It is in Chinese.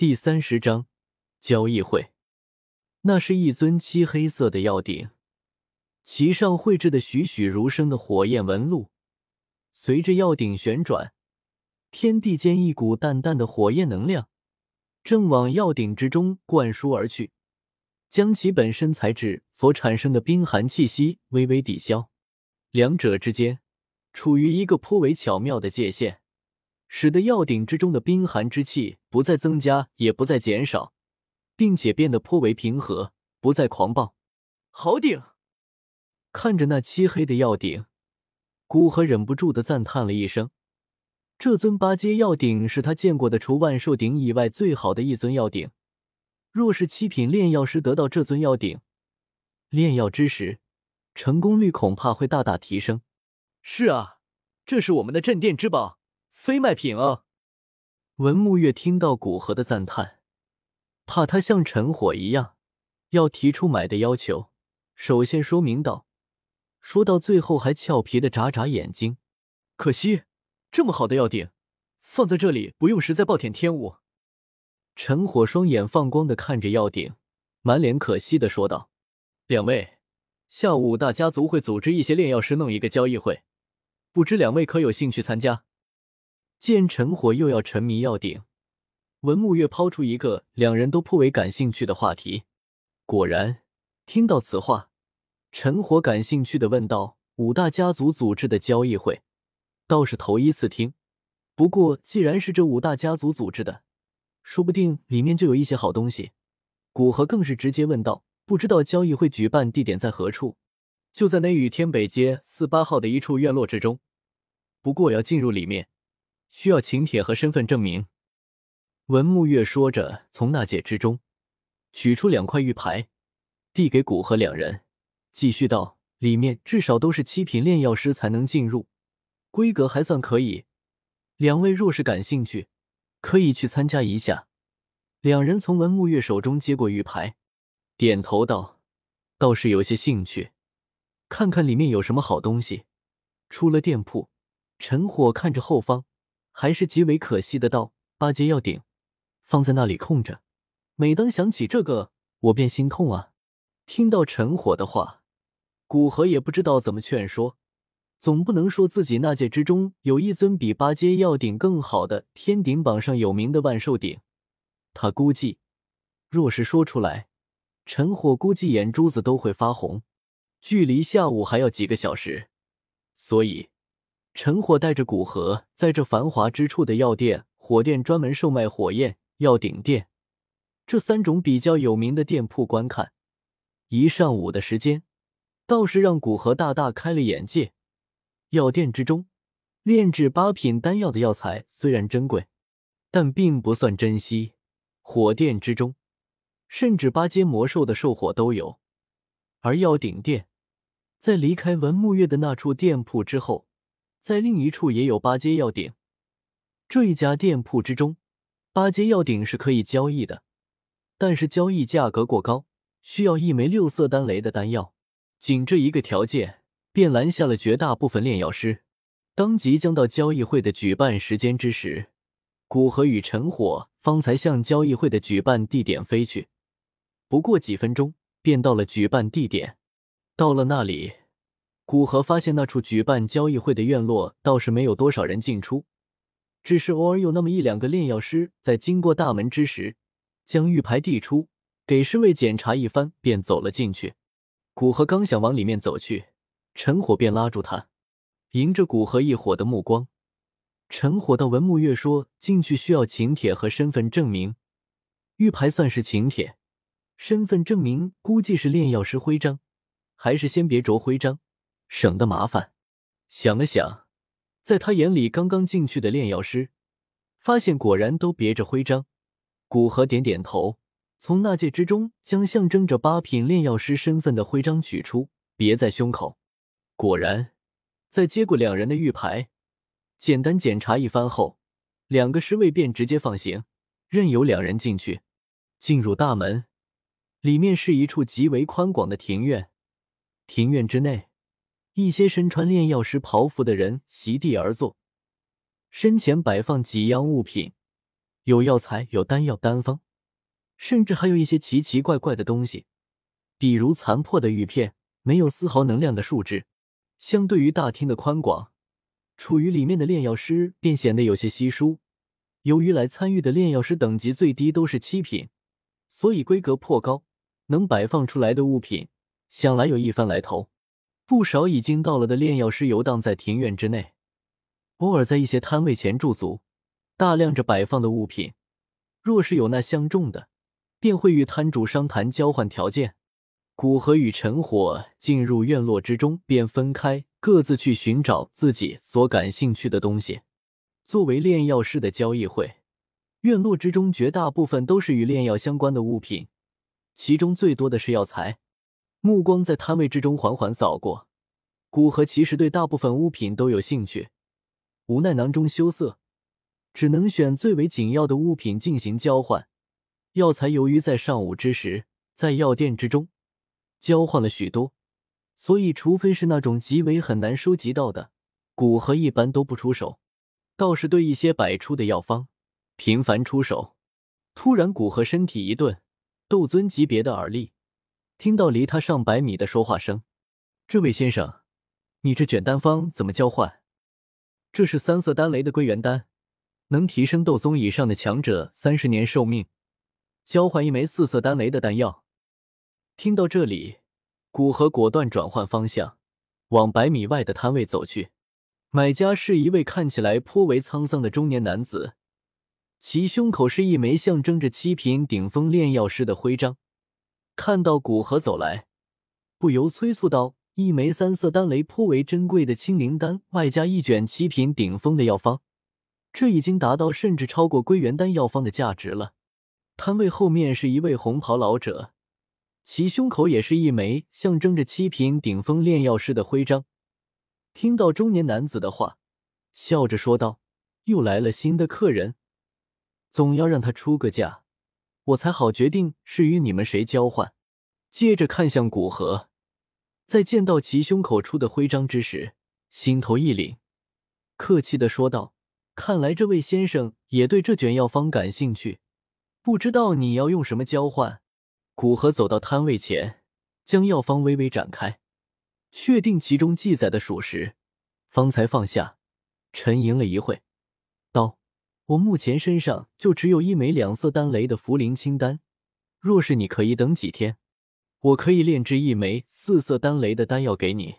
第三十章交易会。那是一尊漆黑色的药鼎，其上绘制的栩栩如生的火焰纹路。随着药鼎旋转，天地间一股淡淡的火焰能量正往药鼎之中灌输而去，将其本身材质所产生的冰寒气息微微抵消。两者之间处于一个颇为巧妙的界限。使得药鼎之中的冰寒之气不再增加，也不再减少，并且变得颇为平和，不再狂暴。好鼎！看着那漆黑的药鼎，古河忍不住的赞叹了一声。这尊八阶药鼎是他见过的除万寿鼎以外最好的一尊药鼎。若是七品炼药师得到这尊药鼎，炼药之时，成功率恐怕会大大提升。是啊，这是我们的镇店之宝。非卖品啊！文木月听到古河的赞叹，怕他像陈火一样要提出买的要求，首先说明道，说到最后还俏皮的眨眨眼睛。可惜这么好的药鼎放在这里不用，实在暴殄天物。陈火双眼放光的看着药鼎，满脸可惜的说道：“两位，下午大家族会组织一些炼药师弄一个交易会，不知两位可有兴趣参加？”见陈火又要沉迷药鼎，文木月抛出一个两人都颇为感兴趣的话题。果然，听到此话，陈火感兴趣的问道：“五大家族组织的交易会，倒是头一次听。不过，既然是这五大家族组织的，说不定里面就有一些好东西。”古河更是直接问道：“不知道交易会举办地点在何处？”就在那雨天北街四八号的一处院落之中。不过要进入里面。需要请帖和身份证明。文木月说着，从纳戒之中取出两块玉牌，递给古河两人，继续道：“里面至少都是七品炼药师才能进入，规格还算可以。两位若是感兴趣，可以去参加一下。”两人从文木月手中接过玉牌，点头道：“倒是有些兴趣，看看里面有什么好东西。”出了店铺，陈火看着后方。还是极为可惜的。道八阶药鼎放在那里空着，每当想起这个，我便心痛啊！听到陈火的话，古河也不知道怎么劝说，总不能说自己那界之中有一尊比八阶药鼎更好的天鼎榜上有名的万寿鼎。他估计，若是说出来，陈火估计眼珠子都会发红。距离下午还要几个小时，所以。陈火带着古河在这繁华之处的药店、火店专门售卖火焰药鼎店这三种比较有名的店铺观看一上午的时间，倒是让古河大大开了眼界。药店之中炼制八品丹药的药材虽然珍贵，但并不算珍稀。火店之中，甚至八阶魔兽的兽火都有。而药鼎店在离开文木月的那处店铺之后。在另一处也有八阶药鼎，这一家店铺之中，八阶药鼎是可以交易的，但是交易价格过高，需要一枚六色丹雷的丹药。仅这一个条件，便拦下了绝大部分炼药师。当即将到交易会的举办时间之时，古河与陈火方才向交易会的举办地点飞去。不过几分钟，便到了举办地点。到了那里。古河发现那处举办交易会的院落倒是没有多少人进出，只是偶尔有那么一两个炼药师在经过大门之时，将玉牌递出，给侍卫检查一番，便走了进去。古河刚想往里面走去，陈火便拉住他。迎着古河一伙的目光，陈火道：“文木月说进去需要请帖和身份证明，玉牌算是请帖，身份证明估计是炼药师徽章，还是先别着徽章。”省得麻烦。想了想，在他眼里，刚刚进去的炼药师发现果然都别着徽章。古河点点头，从纳戒之中将象征着八品炼药师身份的徽章取出，别在胸口。果然，在接过两人的玉牌，简单检查一番后，两个侍卫便直接放行，任由两人进去。进入大门，里面是一处极为宽广的庭院，庭院之内。一些身穿炼药师袍服的人席地而坐，身前摆放几样物品，有药材，有丹药、丹方，甚至还有一些奇奇怪怪的东西，比如残破的玉片，没有丝毫能量的树枝。相对于大厅的宽广，处于里面的炼药师便显得有些稀疏。由于来参与的炼药师等级最低都是七品，所以规格颇高，能摆放出来的物品想来有一番来头。不少已经到了的炼药师游荡在庭院之内，偶尔在一些摊位前驻足，大量着摆放的物品。若是有那相中的，便会与摊主商谈交换条件。古河与陈火进入院落之中，便分开，各自去寻找自己所感兴趣的东西。作为炼药师的交易会，院落之中绝大部分都是与炼药相关的物品，其中最多的是药材。目光在摊位之中缓缓扫过，古河其实对大部分物品都有兴趣，无奈囊中羞涩，只能选最为紧要的物品进行交换。药材由于在上午之时在药店之中交换了许多，所以除非是那种极为很难收集到的，古河一般都不出手。倒是对一些百出的药方频繁出手。突然，古河身体一顿，斗尊级别的耳力听到离他上百米的说话声：“这位先生，你这卷丹方怎么交换？这是三色丹雷的归元丹，能提升斗宗以上的强者三十年寿命。交换一枚四色丹雷的丹药。”听到这里，古河果断转换方向，往百米外的摊位走去。买家是一位看起来颇为沧桑的中年男子，其胸口是一枚象征着七品顶峰炼药师的徽章。看到古河走来，不由催促道：“一枚三色丹雷颇为珍贵的清灵丹，外加一卷七品顶峰的药方，这已经达到甚至超过归元丹药方的价值了。”摊位后面是一位红袍老者，其胸口也是一枚象征着七品顶峰炼药师的徽章。听到中年男子的话，笑着说道：“又来了新的客人，总要让他出个价，我才好决定是与你们谁交换。”接着看向古河，在见到其胸口处的徽章之时，心头一凛，客气的说道：“看来这位先生也对这卷药方感兴趣，不知道你要用什么交换？”古河走到摊位前，将药方微微展开。确定其中记载的属实，方才放下，沉吟了一会，道：“我目前身上就只有一枚两色丹雷的茯苓清丹，若是你可以等几天，我可以炼制一枚四色丹雷的丹药给你。”